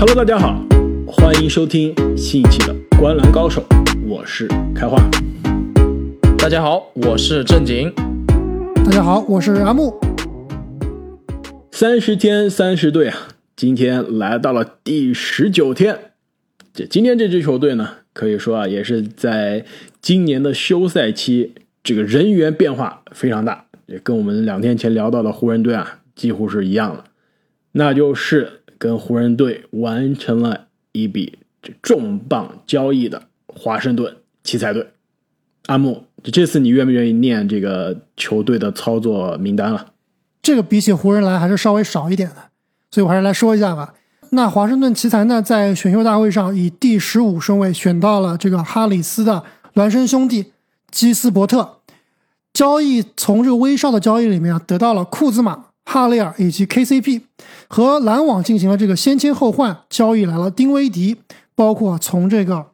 Hello，大家好，欢迎收听新一期的《观篮高手》，我是开化。大家好，我是正经。大家好，我是阿木。三十天三十队啊，今天来到了第十九天。这今天这支球队呢，可以说啊，也是在今年的休赛期，这个人员变化非常大，也跟我们两天前聊到的湖人队啊，几乎是一样的。那就是跟湖人队完成了一笔这重磅交易的华盛顿奇才队。阿木，这次你愿不愿意念这个球队的操作名单了？这个比起湖人来还是稍微少一点的，所以我还是来说一下吧。那华盛顿奇才呢，在选秀大会上以第十五顺位选到了这个哈里斯的孪生兄弟基斯伯特。交易从这个威少的交易里面啊，得到了库兹马、哈雷尔以及 KCP，和篮网进行了这个先签后换交易来了丁威迪，包括从这个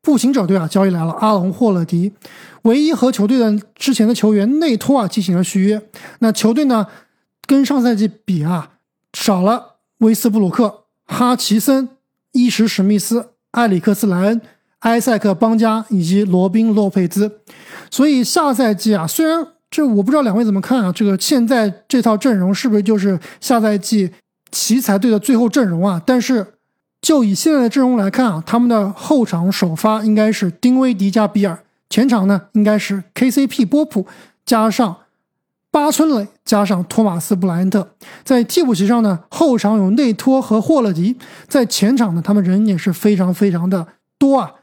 步行者队啊交易来了阿隆霍勒迪。唯一和球队的之前的球员内托啊进行了续约。那球队呢，跟上赛季比啊，少了威斯布鲁克、哈奇森、伊什史密斯、埃里克斯莱恩、埃塞克邦加以及罗宾洛佩兹。所以下赛季啊，虽然这我不知道两位怎么看啊，这个现在这套阵容是不是就是下赛季奇才队的最后阵容啊？但是就以现在的阵容来看啊，他们的后场首发应该是丁威迪加比尔。前场呢，应该是 KCP 波普加上巴村磊加上托马斯布莱恩特，在替补席上呢，后场有内托和霍勒迪，在前场呢，他们人也是非常非常的多啊，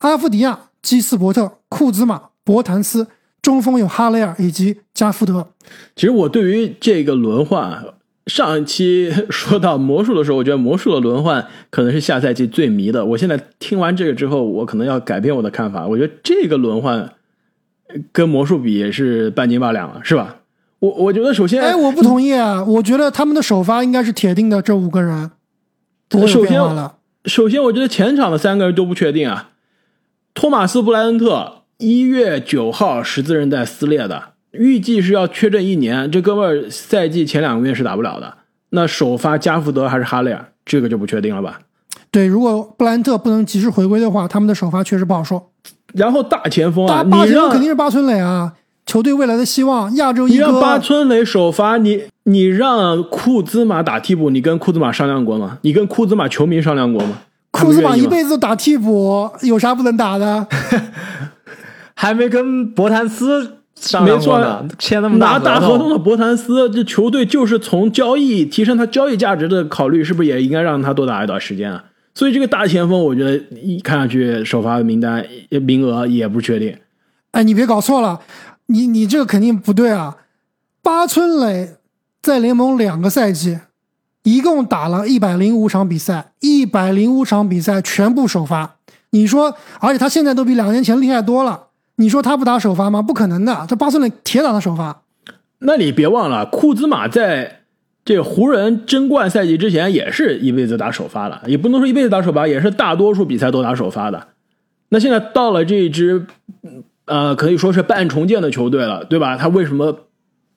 阿夫迪亚、基斯伯特、库兹马、博坦斯，中锋有哈雷尔以及加福德。其实我对于这个轮换。上一期说到魔术的时候，我觉得魔术的轮换可能是下赛季最迷的。我现在听完这个之后，我可能要改变我的看法。我觉得这个轮换跟魔术比也是半斤八两了，是吧？我我觉得首先，哎，我不同意啊！我觉得他们的首发应该是铁定的，这五个人。首先，首先我觉得前场的三个人都不确定啊。托马斯布莱恩特一月九号十字韧带撕裂的。预计是要缺阵一年，这哥们儿赛季前两个月是打不了的。那首发加福德还是哈雷尔，这个就不确定了吧？对，如果布兰特不能及时回归的话，他们的首发确实不好说。然后大前锋啊，大前锋肯定是巴村磊啊，球队未来的希望，亚洲一哥。你让巴村磊首发，你你让库兹马打替补，你跟库兹马商量过吗？你跟库兹马球迷商量过吗？库兹马一辈子都打替补，有啥不能打的？还没跟博坦斯。没错，签那么拿大合同的博坦斯，这球队就是从交易提升他交易价值的考虑，是不是也应该让他多打一段时间啊？所以这个大前锋，我觉得一看上去首发的名单名额也不确定。哎，你别搞错了，你你这个肯定不对啊！八村磊在联盟两个赛季，一共打了一百零五场比赛，一百零五场比赛全部首发。你说，而且他现在都比两年前厉害多了。你说他不打首发吗？不可能的，这巴村磊铁打的首发。那你别忘了，库兹马在这湖人争冠赛季之前也是一辈子打首发的，也不能说一辈子打首发，也是大多数比赛都打首发的。那现在到了这支，呃，可以说是半重建的球队了，对吧？他为什么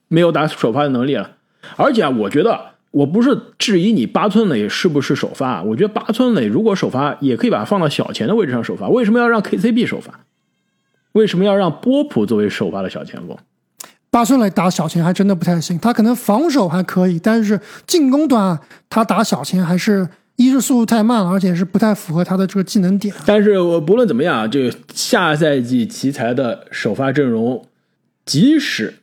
没有打首发的能力了？而且啊，我觉得我不是质疑你巴村磊是不是首发，我觉得巴村磊如果首发，也可以把他放到小前的位置上首发。为什么要让 KCB 首发？为什么要让波普作为首发的小前锋？巴村磊打小前还真的不太行，他可能防守还可以，但是进攻端他打小前还是一是速度太慢了，而且是不太符合他的这个技能点。但是我不论怎么样，这个下赛季奇才的首发阵容，即使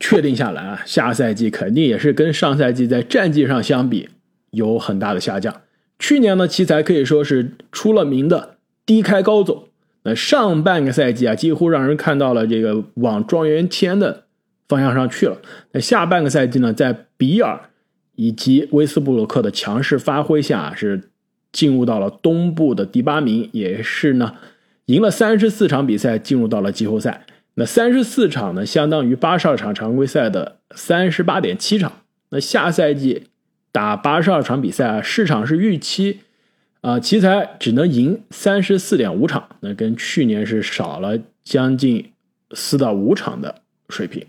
确定下来啊，下赛季肯定也是跟上赛季在战绩上相比有很大的下降。去年呢，奇才可以说是出了名的低开高走。上半个赛季啊，几乎让人看到了这个往状元签的方向上去了。那下半个赛季呢，在比尔以及威斯布鲁克的强势发挥下，是进入到了东部的第八名，也是呢赢了三十四场比赛，进入到了季后赛。那三十四场呢，相当于八十二场常规赛的三十八点七场。那下赛季打八十二场比赛啊，市场是预期。啊，奇才只能赢三十四点五场，那跟去年是少了将近四到五场的水平。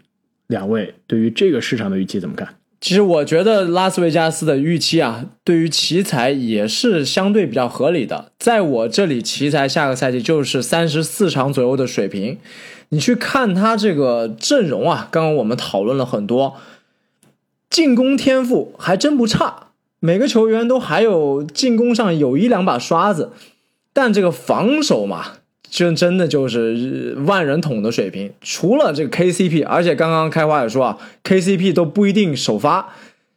两位对于这个市场的预期怎么看？其实我觉得拉斯维加斯的预期啊，对于奇才也是相对比较合理的。在我这里，奇才下个赛季就是三十四场左右的水平。你去看他这个阵容啊，刚刚我们讨论了很多，进攻天赋还真不差，每个球员都还有进攻上有一两把刷子，但这个防守嘛。就真的就是万人桶的水平，除了这个 KCP，而且刚刚开花也说啊，KCP 都不一定首发，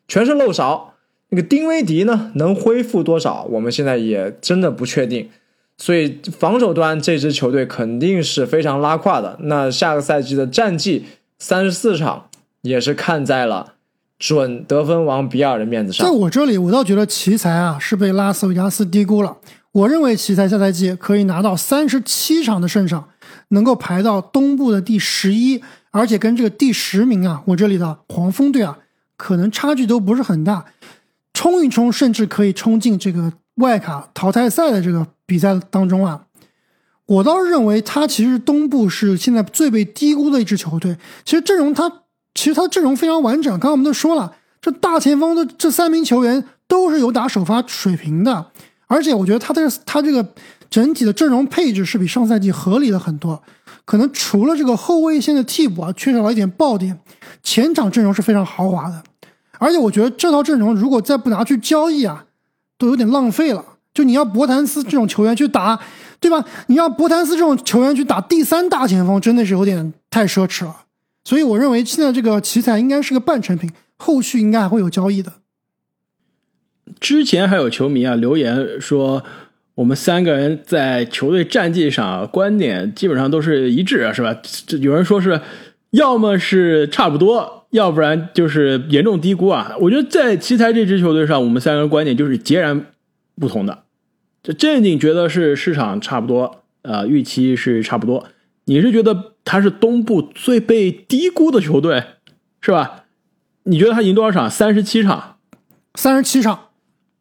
全是漏勺。那个丁威迪呢，能恢复多少？我们现在也真的不确定。所以防守端这支球队肯定是非常拉胯的。那下个赛季的战绩三十四场，也是看在了准得分王比尔的面子上。在我这里，我倒觉得奇才啊是被拉斯维加斯低估了。我认为奇才下赛季可以拿到三十七场的胜场，能够排到东部的第十一，而且跟这个第十名啊，我这里的黄蜂队啊，可能差距都不是很大，冲一冲甚至可以冲进这个外卡淘汰赛的这个比赛当中啊。我倒是认为他其实东部是现在最被低估的一支球队。其实阵容他其实他阵容非常完整，刚刚我们都说了，这大前锋的这三名球员都是有打首发水平的。而且我觉得他的他这个整体的阵容配置是比上赛季合理了很多，可能除了这个后卫线的替补啊缺少了一点爆点，前场阵容是非常豪华的。而且我觉得这套阵容如果再不拿去交易啊，都有点浪费了。就你要博谭斯这种球员去打，对吧？你要博谭斯这种球员去打第三大前锋，真的是有点太奢侈了。所以我认为现在这个奇才应该是个半成品，后续应该还会有交易的。之前还有球迷啊留言说，我们三个人在球队战绩上观点基本上都是一致啊，是吧？这有人说是，要么是差不多，要不然就是严重低估啊。我觉得在奇才这支球队上，我们三个人观点就是截然不同的。这正经觉得是市场差不多，呃，预期是差不多。你是觉得他是东部最被低估的球队，是吧？你觉得他赢多少场？三十七场，三十七场。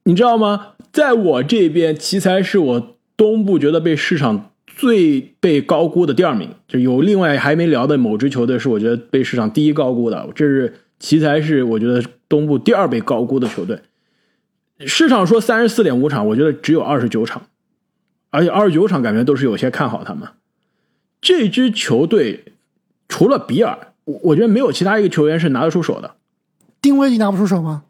你知道吗？在我这边，奇才是我东部觉得被市场最被高估的第二名，就有另外还没聊的某支球队是我觉得被市场第一高估的。这是奇才是我觉得东部第二被高估的球队。市场说三十四点五场，我觉得只有二十九场，而且二十九场感觉都是有些看好他们。这支球队除了比尔，我我觉得没有其他一个球员是拿得出手的。丁威迪拿不出手吗？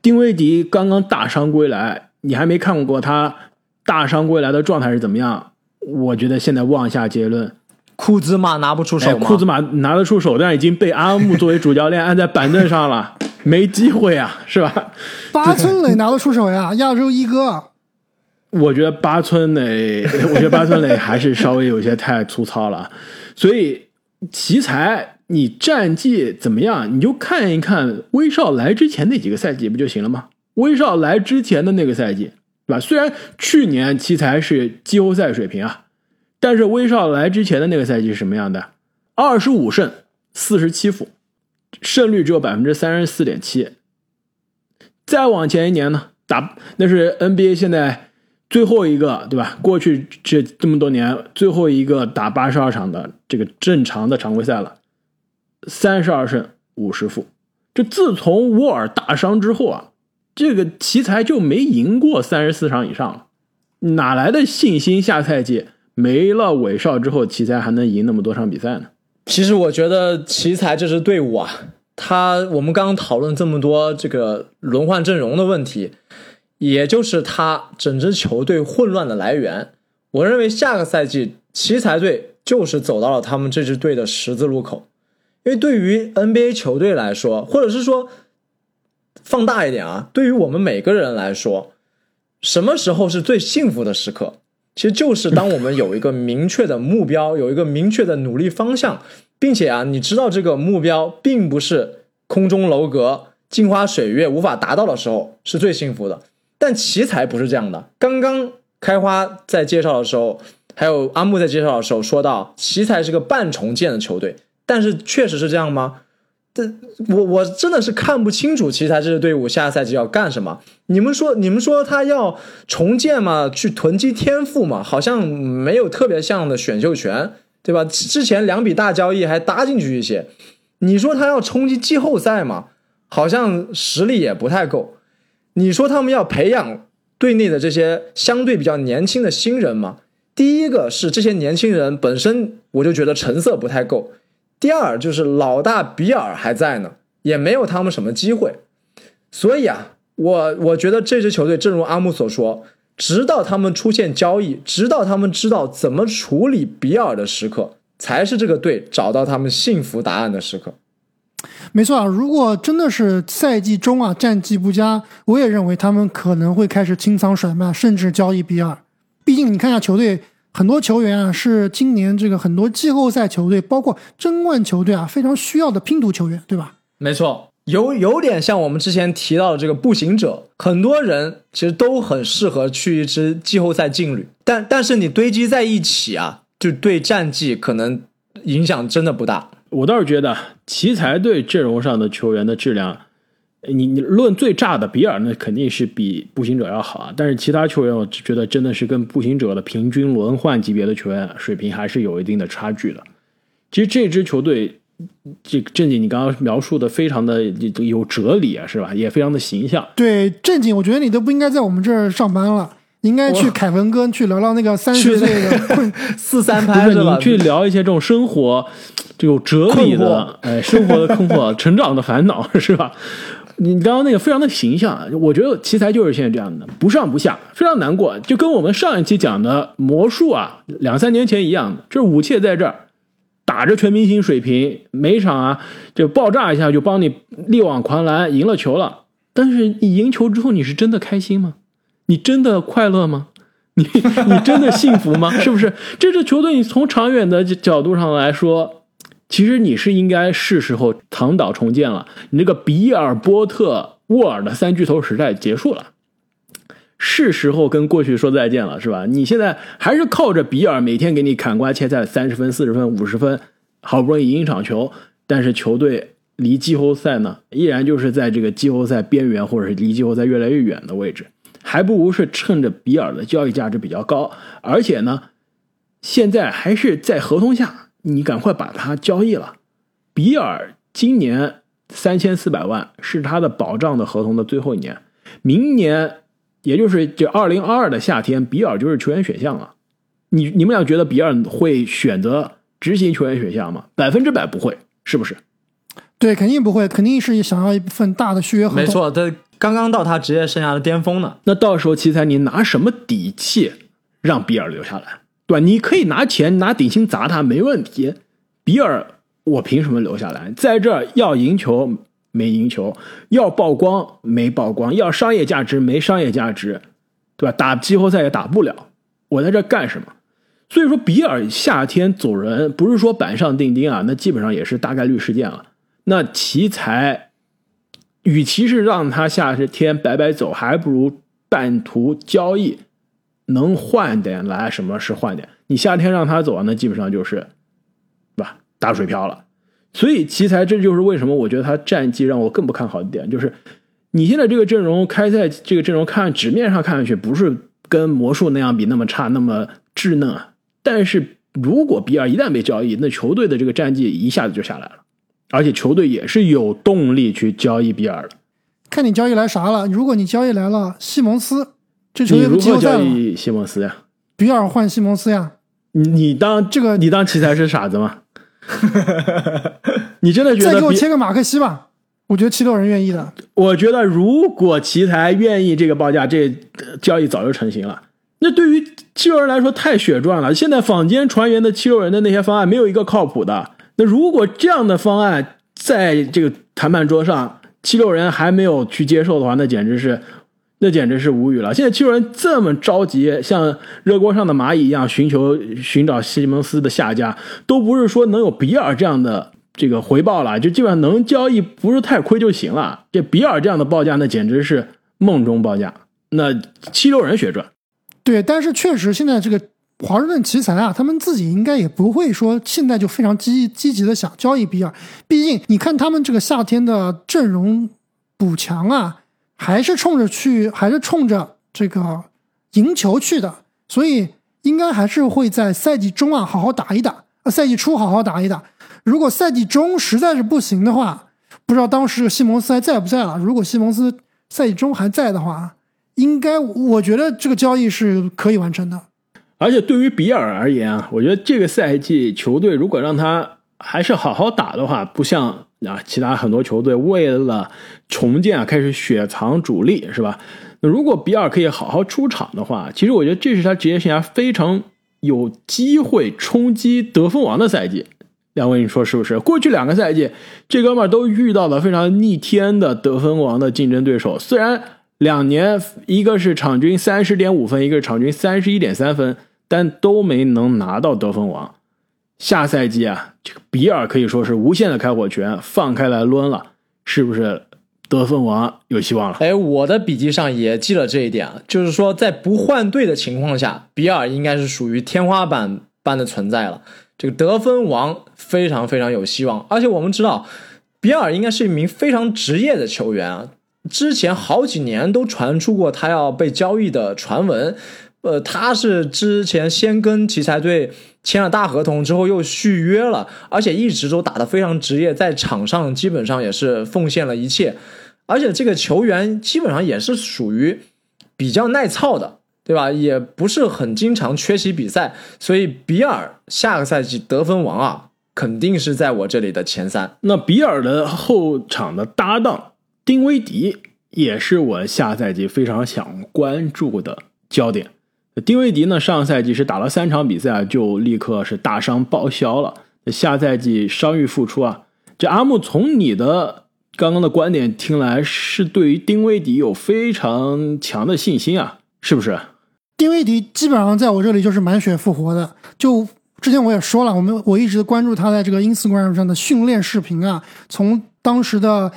丁威迪刚刚大伤归来，你还没看过他大伤归来的状态是怎么样？我觉得现在妄下结论，库兹马拿不出手库兹马拿得出手，但已经被阿木作为主教练按在板凳上了，没机会啊，是吧？八村垒拿得出手呀，亚洲一哥。我觉得八村垒，我觉得八村垒还是稍微有些太粗糙了，所以奇才。你战绩怎么样？你就看一看威少来之前那几个赛季不就行了吗？威少来之前的那个赛季，对吧？虽然去年奇才是季后赛水平啊，但是威少来之前的那个赛季是什么样的？二十五胜四十七负，胜率只有百分之三十四点七。再往前一年呢？打那是 NBA 现在最后一个，对吧？过去这这么多年最后一个打八十二场的这个正常的常规赛了。三十二胜五十负，这自从沃尔大伤之后啊，这个奇才就没赢过三十四场以上了，哪来的信心？下赛季没了韦少之后，奇才还能赢那么多场比赛呢？其实我觉得奇才这支队伍啊，他我们刚刚讨论这么多这个轮换阵容的问题，也就是他整支球队混乱的来源。我认为下个赛季奇才队就是走到了他们这支队的十字路口。因为对于 NBA 球队来说，或者是说放大一点啊，对于我们每个人来说，什么时候是最幸福的时刻？其实就是当我们有一个明确的目标，有一个明确的努力方向，并且啊，你知道这个目标并不是空中楼阁、镜花水月无法达到的时候，是最幸福的。但奇才不是这样的。刚刚开花在介绍的时候，还有阿木在介绍的时候说到，奇才是个半重建的球队。但是确实是这样吗？这我我真的是看不清楚奇才这支队伍下赛季要干什么。你们说你们说他要重建嘛，去囤积天赋嘛，好像没有特别像的选秀权，对吧？之前两笔大交易还搭进去一些。你说他要冲击季后赛嘛，好像实力也不太够。你说他们要培养队内的这些相对比较年轻的新人吗？第一个是这些年轻人本身，我就觉得成色不太够；第二就是老大比尔还在呢，也没有他们什么机会。所以啊，我我觉得这支球队，正如阿木所说，直到他们出现交易，直到他们知道怎么处理比尔的时刻，才是这个队找到他们幸福答案的时刻。没错啊，如果真的是赛季中啊战绩不佳，我也认为他们可能会开始清仓甩卖，甚至交易比尔。毕竟你看一下球队，很多球员啊是今年这个很多季后赛球队，包括争冠球队啊非常需要的拼图球员，对吧？没错，有有点像我们之前提到的这个步行者，很多人其实都很适合去一支季后赛劲旅，但但是你堆积在一起啊，就对战绩可能影响真的不大。我倒是觉得奇才队阵容上的球员的质量，你你论最炸的比尔，那肯定是比步行者要好啊。但是其他球员，我觉得真的是跟步行者的平均轮换级别的球员水平还是有一定的差距的。其实这支球队，这正经你刚刚描述的非常的有哲理啊，是吧？也非常的形象。对，正经，我觉得你都不应该在我们这儿上班了。应该去凯文哥去聊聊那个三十岁的 四三拍不是吧？你去聊一些这种生活，这种哲理的，哎，生活的困惑、成长的烦恼是吧？你刚刚那个非常的形象，我觉得奇才就是现在这样的，不上不下，非常难过，就跟我们上一期讲的魔术啊，两三年前一样的，就是武切在这儿打着全明星水平，每场啊就爆炸一下就帮你力挽狂澜，赢了球了。但是你赢球之后，你是真的开心吗？你真的快乐吗？你你真的幸福吗？是不是这支球队？你从长远的角度上来说，其实你是应该是时候躺倒重建了。你那个比尔、波特、沃尔的三巨头时代结束了，是时候跟过去说再见了，是吧？你现在还是靠着比尔每天给你砍瓜切菜，三十分、四十分、五十分，好不容易赢一场球，但是球队离季后赛呢，依然就是在这个季后赛边缘，或者是离季后赛越来越远的位置。还不如是趁着比尔的交易价值比较高，而且呢，现在还是在合同下，你赶快把它交易了。比尔今年三千四百万是他的保障的合同的最后一年，明年也就是就二零二二的夏天，比尔就是球员选项了。你你们俩觉得比尔会选择执行球员选项吗？百分之百不会，是不是？对，肯定不会，肯定是想要一份大的续约合同。没错，他刚刚到他职业生涯的巅峰呢。那到时候奇才，你拿什么底气让比尔留下来？对吧？你可以拿钱、拿底薪砸他，没问题。比尔，我凭什么留下来？在这儿要赢球没赢球，要曝光没曝光，要商业价值没商业价值，对吧？打季后赛也打不了，我在这儿干什么？所以说，比尔夏天走人，不是说板上钉钉啊，那基本上也是大概率事件了。那奇才，与其是让他夏天白白走，还不如半途交易，能换点来，什么是换点？你夏天让他走，那基本上就是，对吧？打水漂了。所以奇才，这就是为什么我觉得他战绩让我更不看好的点，就是你现在这个阵容开赛这个阵容，看纸面上看上去不是跟魔术那样比那么差，那么稚嫩啊。但是如果比尔一旦被交易，那球队的这个战绩一下子就下来了。而且球队也是有动力去交易比尔的，看你交易来啥了。如果你交易来了西蒙斯，这球队如何交易西蒙斯呀？比尔换西蒙斯呀？你你当这个你当奇才是傻子吗？你真的觉得再给我切个马克西吧？我觉得七六人愿意的。我觉得如果奇才愿意这个报价，这交易早就成型了。那对于七六人来说太血赚了。现在坊间传言的七六人的那些方案没有一个靠谱的。那如果这样的方案在这个谈判桌上，七六人还没有去接受的话，那简直是，那简直是无语了。现在七六人这么着急，像热锅上的蚂蚁一样寻求寻找西蒙斯的下家，都不是说能有比尔这样的这个回报了，就基本上能交易不是太亏就行了。这比尔这样的报价，那简直是梦中报价。那七六人血赚，对，但是确实现在这个。华盛顿奇才啊，他们自己应该也不会说现在就非常积积极的想交易比尔，毕竟你看他们这个夏天的阵容补强啊，还是冲着去，还是冲着这个赢球去的，所以应该还是会在赛季中啊好好打一打，呃赛季初好好打一打。如果赛季中实在是不行的话，不知道当时西蒙斯还在不在了。如果西蒙斯赛季中还在的话，应该我觉得这个交易是可以完成的。而且对于比尔而言啊，我觉得这个赛季球队如果让他还是好好打的话，不像啊其他很多球队为了重建啊开始雪藏主力，是吧？那如果比尔可以好好出场的话，其实我觉得这是他职业生涯非常有机会冲击得分王的赛季。两位，你说是不是？过去两个赛季，这哥们儿都遇到了非常逆天的得分王的竞争对手。虽然两年一个是场均三十点五分，一个是场均三十一点三分，但都没能拿到得分王。下赛季啊，这个比尔可以说是无限的开火权放开来抡了，是不是？得分王有希望了。哎，我的笔记上也记了这一点啊，就是说在不换队的情况下，比尔应该是属于天花板般的存在了。这个得分王非常非常有希望，而且我们知道，比尔应该是一名非常职业的球员啊。之前好几年都传出过他要被交易的传闻，呃，他是之前先跟奇才队签了大合同之后又续约了，而且一直都打得非常职业，在场上基本上也是奉献了一切，而且这个球员基本上也是属于比较耐操的。对吧？也不是很经常缺席比赛，所以比尔下个赛季得分王啊，肯定是在我这里的前三。那比尔的后场的搭档丁威迪也是我下赛季非常想关注的焦点。丁威迪呢，上赛季是打了三场比赛就立刻是大伤报销了。下赛季伤愈复出啊，这阿木从你的刚刚的观点听来，是对于丁威迪有非常强的信心啊，是不是？丁威迪基本上在我这里就是满血复活的。就之前我也说了，我们我一直关注他在这个 Instagram 上的训练视频啊，从当时的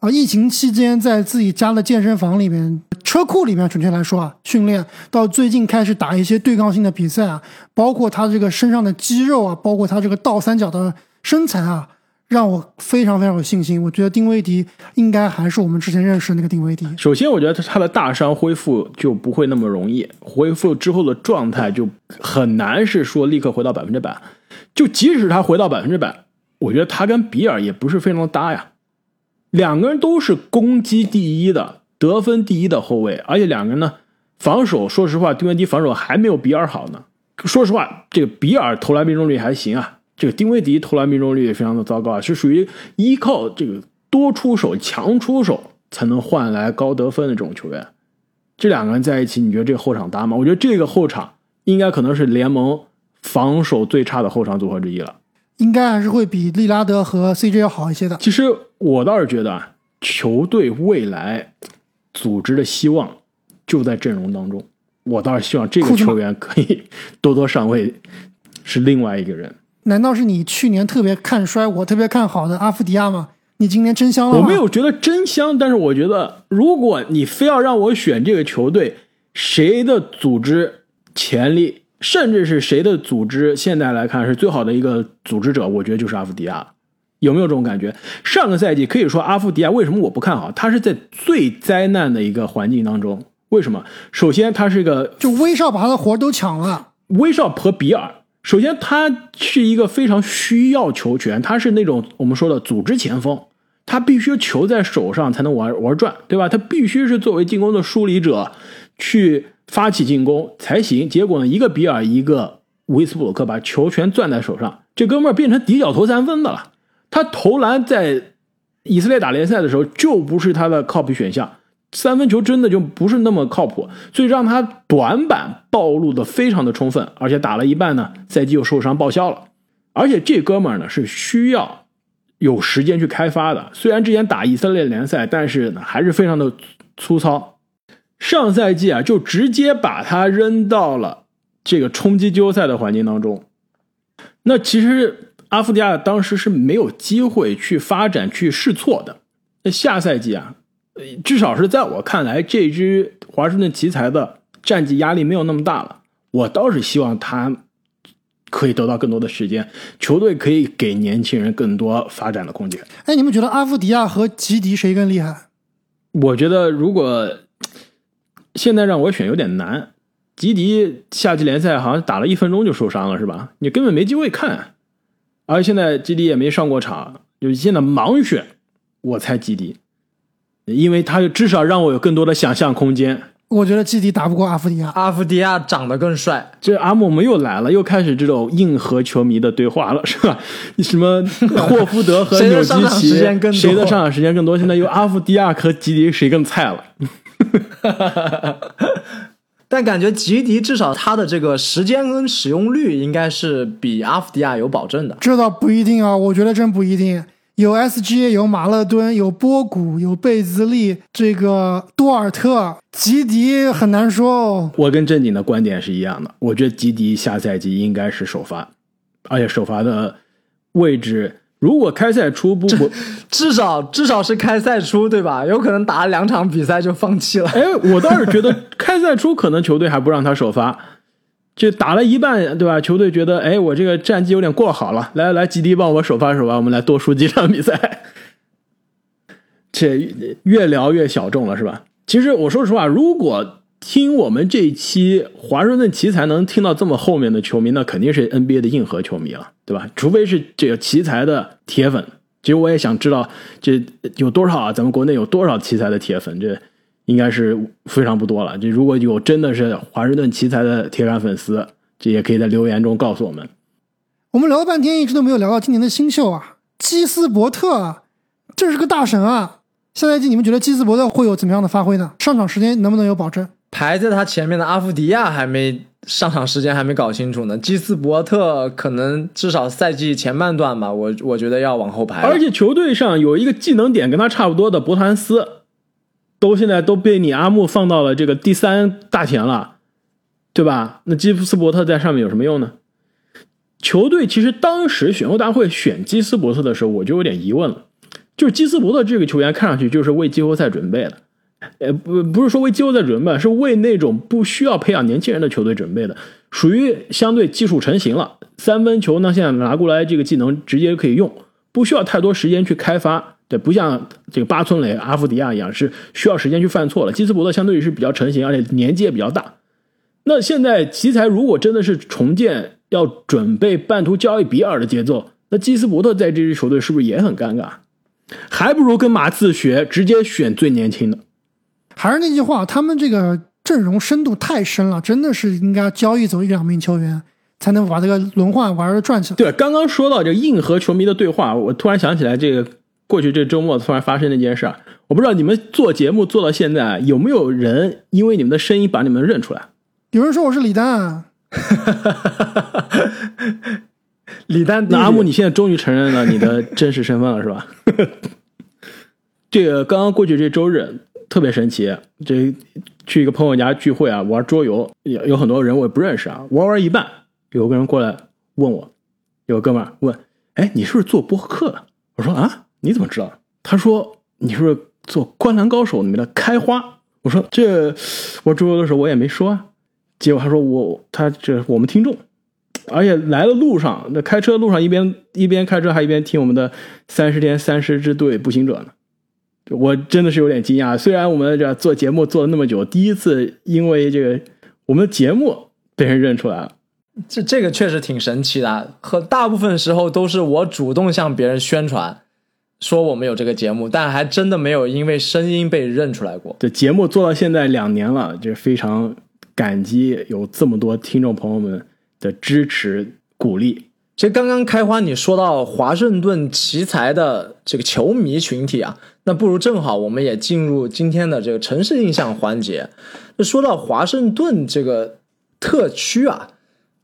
啊疫情期间在自己家的健身房里面、车库里面，准确来说啊训练，到最近开始打一些对抗性的比赛啊，包括他这个身上的肌肉啊，包括他这个倒三角的身材啊。让我非常非常有信心，我觉得丁威迪应该还是我们之前认识的那个丁威迪。首先，我觉得他他的大伤恢复就不会那么容易，恢复之后的状态就很难是说立刻回到百分之百。就即使他回到百分之百，我觉得他跟比尔也不是非常的搭呀。两个人都是攻击第一的、得分第一的后卫，而且两个人呢防守，说实话，丁威迪防守还没有比尔好呢。说实话，这个比尔投篮命中率还行啊。这个丁威迪投篮命中率也非常的糟糕啊，是属于依靠这个多出手、强出手才能换来高得分的这种球员。这两个人在一起，你觉得这个后场搭吗？我觉得这个后场应该可能是联盟防守最差的后场组合之一了。应该还是会比利拉德和 CJ 要好一些的。其实我倒是觉得啊，球队未来组织的希望就在阵容当中。我倒是希望这个球员可以多多上位，是另外一个人。难道是你去年特别看衰我特别看好的阿夫迪亚吗？你今年真香了？我没有觉得真香，但是我觉得，如果你非要让我选这个球队，谁的组织潜力，甚至是谁的组织，现在来看是最好的一个组织者，我觉得就是阿夫迪亚。有没有这种感觉？上个赛季可以说阿夫迪亚为什么我不看好？他是在最灾难的一个环境当中。为什么？首先，他是一个就威少把他的活都抢了，威少和比尔。首先，他是一个非常需要球权，他是那种我们说的组织前锋，他必须球在手上才能玩玩转，对吧？他必须是作为进攻的梳理者去发起进攻才行。结果呢，一个比尔，一个维斯布鲁克把球权攥在手上，这哥们儿变成底角投三分的了。他投篮在以色列打联赛的时候就不是他的靠谱选项。三分球真的就不是那么靠谱，所以让他短板暴露的非常的充分，而且打了一半呢，赛季又受伤报销了。而且这哥们儿呢是需要有时间去开发的。虽然之前打以色列联赛，但是呢还是非常的粗糙。上赛季啊，就直接把他扔到了这个冲击季后赛的环境当中。那其实阿夫迪亚当时是没有机会去发展、去试错的。那下赛季啊。至少是在我看来，这支华盛顿奇才的战绩压力没有那么大了。我倒是希望他可以得到更多的时间，球队可以给年轻人更多发展的空间。哎，你们觉得阿夫迪亚和吉迪谁更厉害？我觉得如果现在让我选有点难。吉迪夏季联赛好像打了一分钟就受伤了，是吧？你根本没机会看。而现在吉迪也没上过场，就现在盲选。我猜吉迪，因为他至少让我有更多的想象空间。我觉得基迪打不过阿夫迪亚。阿夫迪亚长得更帅，这阿姆我们又来了，又开始这种硬核球迷的对话了，是吧？什么霍福德和 纽基上场奇时间更谁的上场时间更多？现在又阿夫迪亚和基迪谁更菜了？但感觉吉迪至少他的这个时间跟使用率应该是比阿夫迪亚有保证的。这倒不一定啊，我觉得真不一定。有 SGA，有马勒敦，有波古，有贝兹利，这个多尔特，吉迪很难说哦。我跟正经的观点是一样的，我觉得吉迪下赛季应该是首发，而且首发的位置，如果开赛初不不，至少至少是开赛初对吧？有可能打了两场比赛就放弃了。哎，我倒是觉得开赛初可能球队还不让他首发，就打了一半，对吧？球队觉得，哎，我这个战绩有点过好了，来来，吉迪帮我首发首发，我们来多输几场比赛。这越聊越小众了，是吧？其实我说实话，如果听我们这一期华盛顿奇才能听到这么后面的球迷，那肯定是 NBA 的硬核球迷了，对吧？除非是这个奇才的铁粉。其实我也想知道，这有多少啊？咱们国内有多少奇才的铁粉？这应该是非常不多了。这如果有真的是华盛顿奇才的铁杆粉丝，这也可以在留言中告诉我们。我们聊了半天，一直都没有聊到今年的新秀啊，基斯伯特啊，这是个大神啊。下赛季你们觉得基斯伯特会有怎么样的发挥呢？上场时间能不能有保证？排在他前面的阿夫迪亚还没上场时间还没搞清楚呢，基斯伯特可能至少赛季前半段吧，我我觉得要往后排。而且球队上有一个技能点跟他差不多的伯谭斯，都现在都被你阿木放到了这个第三大前了，对吧？那基斯伯特在上面有什么用呢？球队其实当时选秀大会选基斯伯特的时候，我就有点疑问了，就是基斯伯特这个球员看上去就是为季后赛准备的，呃，不不是说为季后赛准备，是为那种不需要培养年轻人的球队准备的，属于相对技术成型了，三分球呢现在拿过来这个技能直接可以用，不需要太多时间去开发，对，不像这个八村垒、阿夫迪亚一样是需要时间去犯错了。基斯伯特相对于是比较成型，而且年纪也比较大。那现在奇才如果真的是重建，要准备半途交易比尔的节奏，那基斯伯特在这支球队是不是也很尴尬？还不如跟马刺学，直接选最年轻的。还是那句话，他们这个阵容深度太深了，真的是应该交易走一两名球员，才能把这个轮换玩的转起来。对，刚刚说到这个硬核球迷的对话，我突然想起来，这个过去这周末突然发生的一件事儿。我不知道你们做节目做到现在，有没有人因为你们的声音把你们认出来？有人说我是李诞，啊 李诞弟弟那阿木，你现在终于承认了你的真实身份了，是吧？这个刚刚过去这周日特别神奇，这去一个朋友家聚会啊，玩桌游，有有很多人我也不认识啊，玩玩一半，有个人过来问我，有个哥们儿问，哎，你是不是做播客的？我说啊，你怎么知道？他说你是不是做《灌篮高手》里面的开花？我说这玩桌游的时候我也没说啊，结果他说我他这我们听众。而且来的路上，那开车路上一边一边开车还一边听我们的三十天三十支队步行者呢，我真的是有点惊讶。虽然我们这做节目做了那么久，第一次因为这个我们的节目被人认出来了。这这个确实挺神奇的，和大部分时候都是我主动向别人宣传，说我们有这个节目，但还真的没有因为声音被认出来过。这节目做到现在两年了，就非常感激有这么多听众朋友们的支持鼓励。其实刚刚开花你说到华盛顿奇才的这个球迷群体啊，那不如正好我们也进入今天的这个城市印象环节。那说到华盛顿这个特区啊，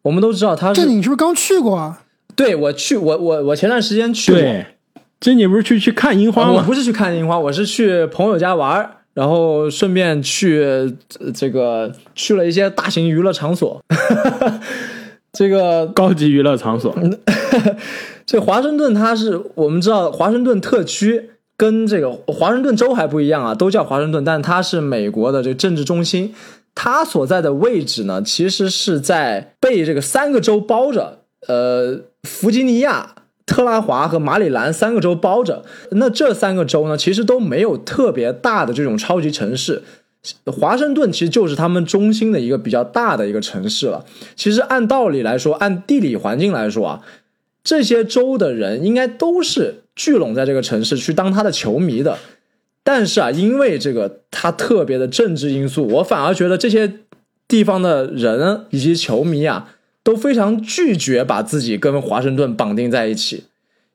我们都知道它是这你是不是刚去过啊？对我去我我我前段时间去过，对，这你不是去去看樱花吗？啊我不是去看樱花，我是去朋友家玩，然后顺便去、呃这个去了一些大型娱乐场所。这个高级娱乐场所，这华盛顿它是我们知道华盛顿特区跟这个华盛顿州还不一样啊，都叫华盛顿，但它是美国的这个政治中心。它所在的位置呢，其实是在被这个三个州包着，呃，弗吉尼亚、特拉华和马里兰三个州包着。那这三个州呢，其实都没有特别大的这种超级城市。华盛顿其实就是他们中心的一个比较大的一个城市了。其实按道理来说，按地理环境来说啊，这些州的人应该都是聚拢在这个城市去当他的球迷的。但是啊，因为这个他特别的政治因素，我反而觉得这些地方的人以及球迷啊都非常拒绝把自己跟华盛顿绑定在一起。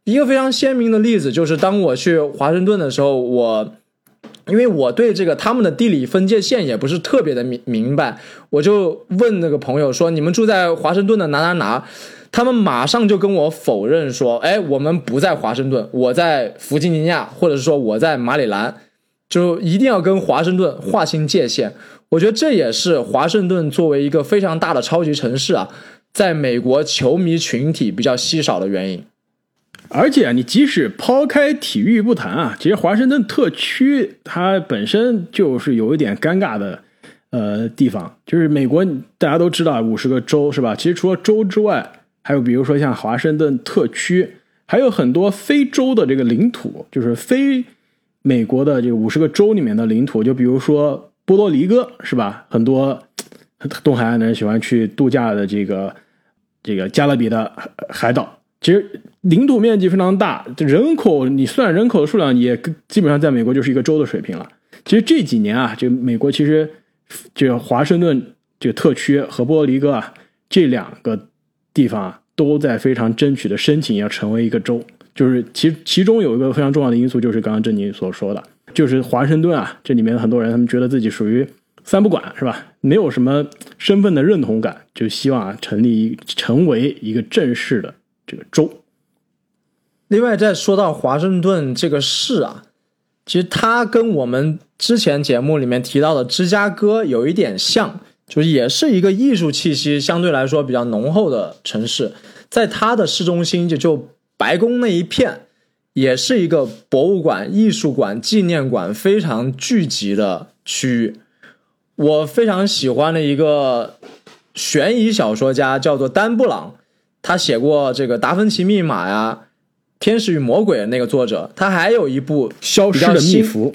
一个非常鲜明的例子就是，当我去华盛顿的时候，我因为我对这个他们的地理分界线也不是特别的明明白，我就问那个朋友说：“你们住在华盛顿的哪哪哪？”他们马上就跟我否认说：“哎，我们不在华盛顿，我在弗吉尼亚，或者是说我在马里兰，就一定要跟华盛顿划清界限。”我觉得这也是华盛顿作为一个非常大的超级城市啊，在美国球迷群体比较稀少的原因。而且啊，你即使抛开体育不谈啊，其实华盛顿特区它本身就是有一点尴尬的呃地方，就是美国大家都知道五十个州是吧？其实除了州之外，还有比如说像华盛顿特区，还有很多非洲的这个领土，就是非美国的这个五十个州里面的领土，就比如说波多黎各是吧？很多东海岸的人喜欢去度假的这个这个加勒比的海岛。其实领土面积非常大，人口你算人口的数量也基本上在美国就是一个州的水平了。其实这几年啊，这美国其实这个华盛顿这个特区和波多黎各啊这两个地方啊都在非常争取的申请要成为一个州。就是其其中有一个非常重要的因素，就是刚刚郑宁所说的，就是华盛顿啊这里面很多人他们觉得自己属于三不管是吧？没有什么身份的认同感，就希望啊成立成为一个正式的。这个州。另外，再说到华盛顿这个市啊，其实它跟我们之前节目里面提到的芝加哥有一点像，就是也是一个艺术气息相对来说比较浓厚的城市。在它的市中心，就就白宫那一片，也是一个博物馆、艺术馆、纪念馆非常聚集的区域。我非常喜欢的一个悬疑小说家叫做丹布朗。他写过这个《达芬奇密码》呀，《天使与魔鬼》的那个作者，他还有一部《消失的密符》。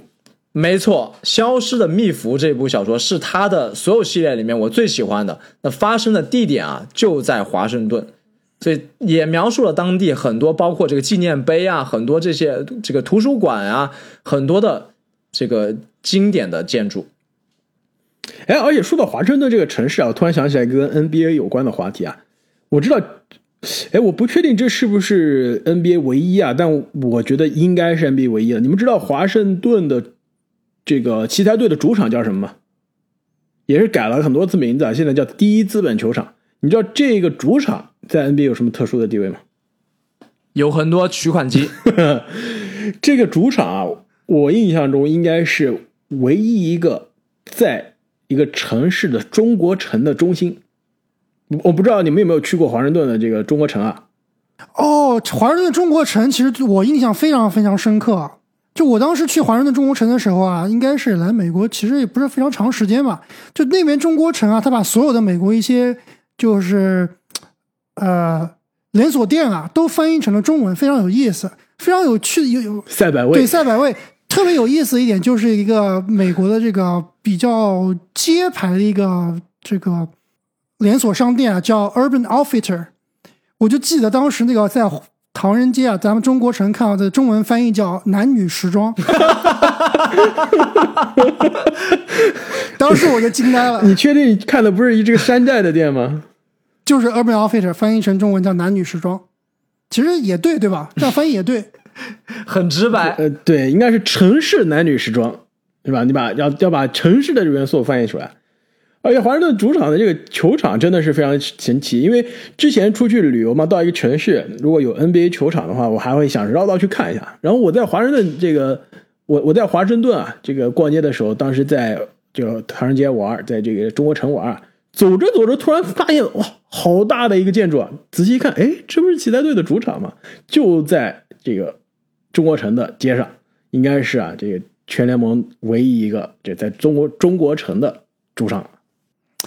没错，《消失的密符》这部小说是他的所有系列里面我最喜欢的。那发生的地点啊，就在华盛顿，所以也描述了当地很多，包括这个纪念碑啊，很多这些这个图书馆啊，很多的这个经典的建筑。哎，而且说到华盛顿这个城市啊，我突然想起来一个跟 NBA 有关的话题啊。我知道，哎，我不确定这是不是 NBA 唯一啊，但我觉得应该是 NBA 唯一了。你们知道华盛顿的这个奇才队的主场叫什么吗？也是改了很多次名字啊，现在叫第一资本球场。你知道这个主场在 NBA 有什么特殊的地位吗？有很多取款机。这个主场啊，我印象中应该是唯一一个在一个城市的中国城的中心。我不知道你们有没有去过华盛顿的这个中国城啊？哦，华盛顿中国城其实我印象非常非常深刻。就我当时去华盛顿中国城的时候啊，应该是来美国，其实也不是非常长时间吧。就那边中国城啊，他把所有的美国一些就是呃连锁店啊，都翻译成了中文，非常有意思，非常有趣。有有赛百味，对赛百味特别有意思一点，就是一个美国的这个比较街牌的一个这个。连锁商店啊，叫 Urban Outfitter，我就记得当时那个在唐人街啊，咱们中国城看到的中文翻译叫男女时装，当时我就惊呆了。你确定看的不是一这个山寨的店吗？就是 Urban Outfitter 翻译成中文叫男女时装，其实也对，对吧？这样翻译也对，很直白。呃，对，应该是城市男女时装，对吧？你把要要把城市的元素翻译出来。而且华盛顿主场的这个球场真的是非常神奇，因为之前出去旅游嘛，到一个城市如果有 NBA 球场的话，我还会想绕道去看一下。然后我在华盛顿这个，我我在华盛顿啊，这个逛街的时候，当时在就唐人街玩，在这个中国城玩，走着走着突然发现哇，好大的一个建筑啊！仔细一看，哎，这不是奇才队的主场吗？就在这个中国城的街上，应该是啊，这个全联盟唯一一个这在中国中国城的主场。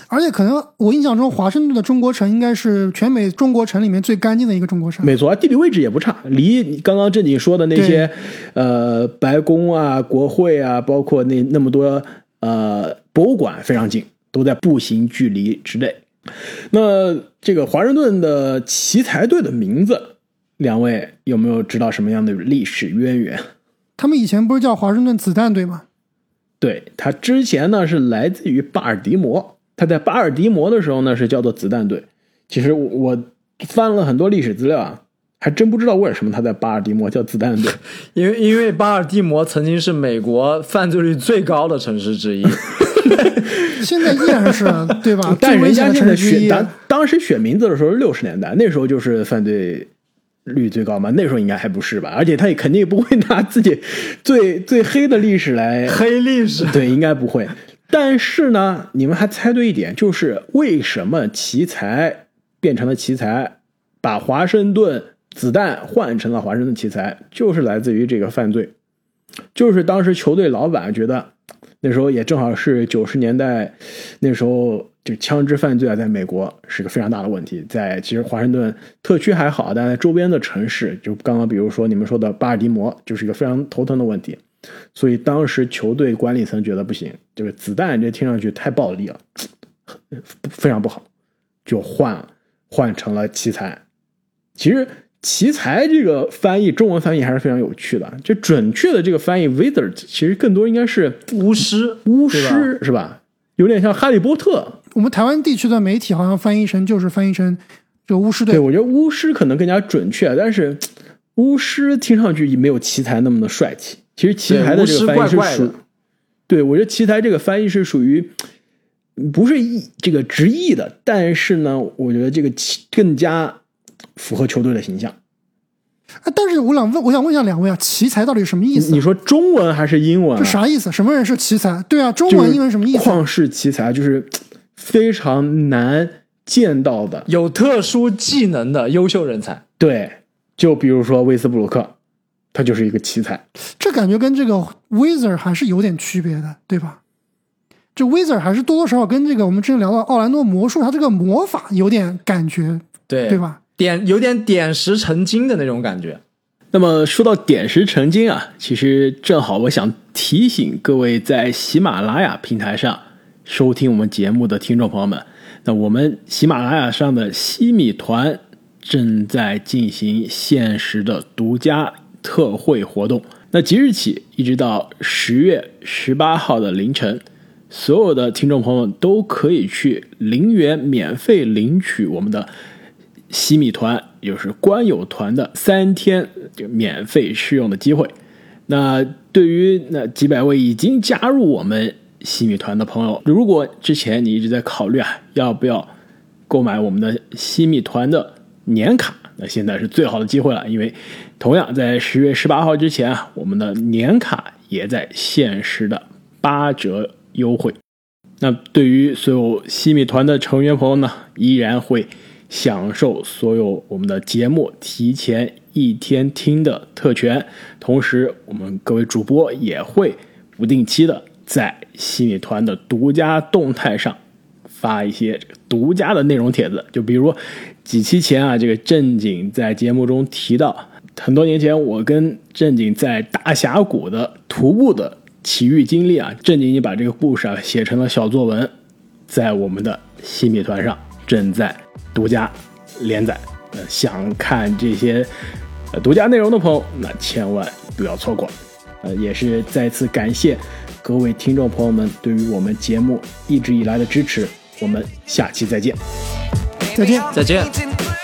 而且可能我印象中，华盛顿的中国城应该是全美中国城里面最干净的一个中国城。没错，地理位置也不差，离刚刚正经说的那些，呃，白宫啊、国会啊，包括那那么多呃博物馆非常近，都在步行距离之内。那这个华盛顿的奇才队的名字两位有没有知道什么样的历史渊源？他们以前不是叫华盛顿子弹队吗？对他之前呢是来自于巴尔的摩，他在巴尔的摩的时候呢是叫做子弹队。其实我翻了很多历史资料啊，还真不知道为什么他在巴尔的摩叫子弹队。因为因为巴尔的摩曾经是美国犯罪率最高的城市之一，现在依然是对吧？但人家最危险的现在。选当当时选名字的时候六十年代，那时候就是犯罪率最高嘛，那时候应该还不是吧？而且他也肯定不会拿自己最最黑的历史来黑历史。对，应该不会。但是呢，你们还猜对一点，就是为什么奇才变成了奇才，把华盛顿子弹换成了华盛顿奇才，就是来自于这个犯罪，就是当时球队老板觉得，那时候也正好是九十年代，那时候就枪支犯罪啊，在美国是个非常大的问题，在其实华盛顿特区还好，但在周边的城市，就刚刚比如说你们说的巴尔的摩，就是一个非常头疼的问题。所以当时球队管理层觉得不行，这个子弹这听上去太暴力了，非常不好，就换换成了奇才。其实奇才这个翻译，中文翻译还是非常有趣的。就准确的这个翻译，wizard 其实更多应该是巫师，巫师是吧？有点像哈利波特。我们台湾地区的媒体好像翻译成就是翻译成这个巫师队对，我觉得巫师可能更加准确，但是 巫师听上去没有奇才那么的帅气。其实奇才的这个翻译是属对怪怪的，对我觉得奇才这个翻译是属于不是译这个直译的，但是呢，我觉得这个奇更加符合球队的形象。啊但是我想问，我想问一下两位啊，奇才到底什么意思啊？你说中文还是英文、啊？这啥意思？什么人是奇才？对啊，中文、英文什么意思？旷世奇才就是非常难见到的。有特殊技能的优秀人才。对，就比如说威斯布鲁克，他就是一个奇才。这感觉跟这个 Wizard 还是有点区别的，对吧？这 Wizard 还是多多少少跟这个我们之前聊到奥兰多魔术，它这个魔法有点感觉，对对？吧？点有点点石成金的那种感觉。那么说到点石成金啊，其实正好我想提醒各位在喜马拉雅平台上收听我们节目的听众朋友们，那我们喜马拉雅上的西米团正在进行限时的独家特惠活动。那即日起一直到十月十八号的凌晨，所有的听众朋友都可以去零元免费领取我们的西米团，就是官友团的三天就免费试用的机会。那对于那几百位已经加入我们西米团的朋友，如果之前你一直在考虑啊，要不要购买我们的西米团的年卡，那现在是最好的机会了，因为同样在十月十八号之前啊，我们的年卡也在限时的八折优惠。那对于所有西米团的成员朋友呢，依然会享受所有我们的节目提前一天听的特权，同时我们各位主播也会不定期的在西米团的独家动态上发一些独家的内容帖子，就比如几期前啊，这个正经在节目中提到，很多年前我跟正经在大峡谷的徒步的奇遇经历啊，正经已经把这个故事啊写成了小作文，在我们的新米团上正在独家连载。呃，想看这些呃独家内容的朋友，那千万不要错过。呃，也是再次感谢各位听众朋友们对于我们节目一直以来的支持。我们下期再见。再见。再见。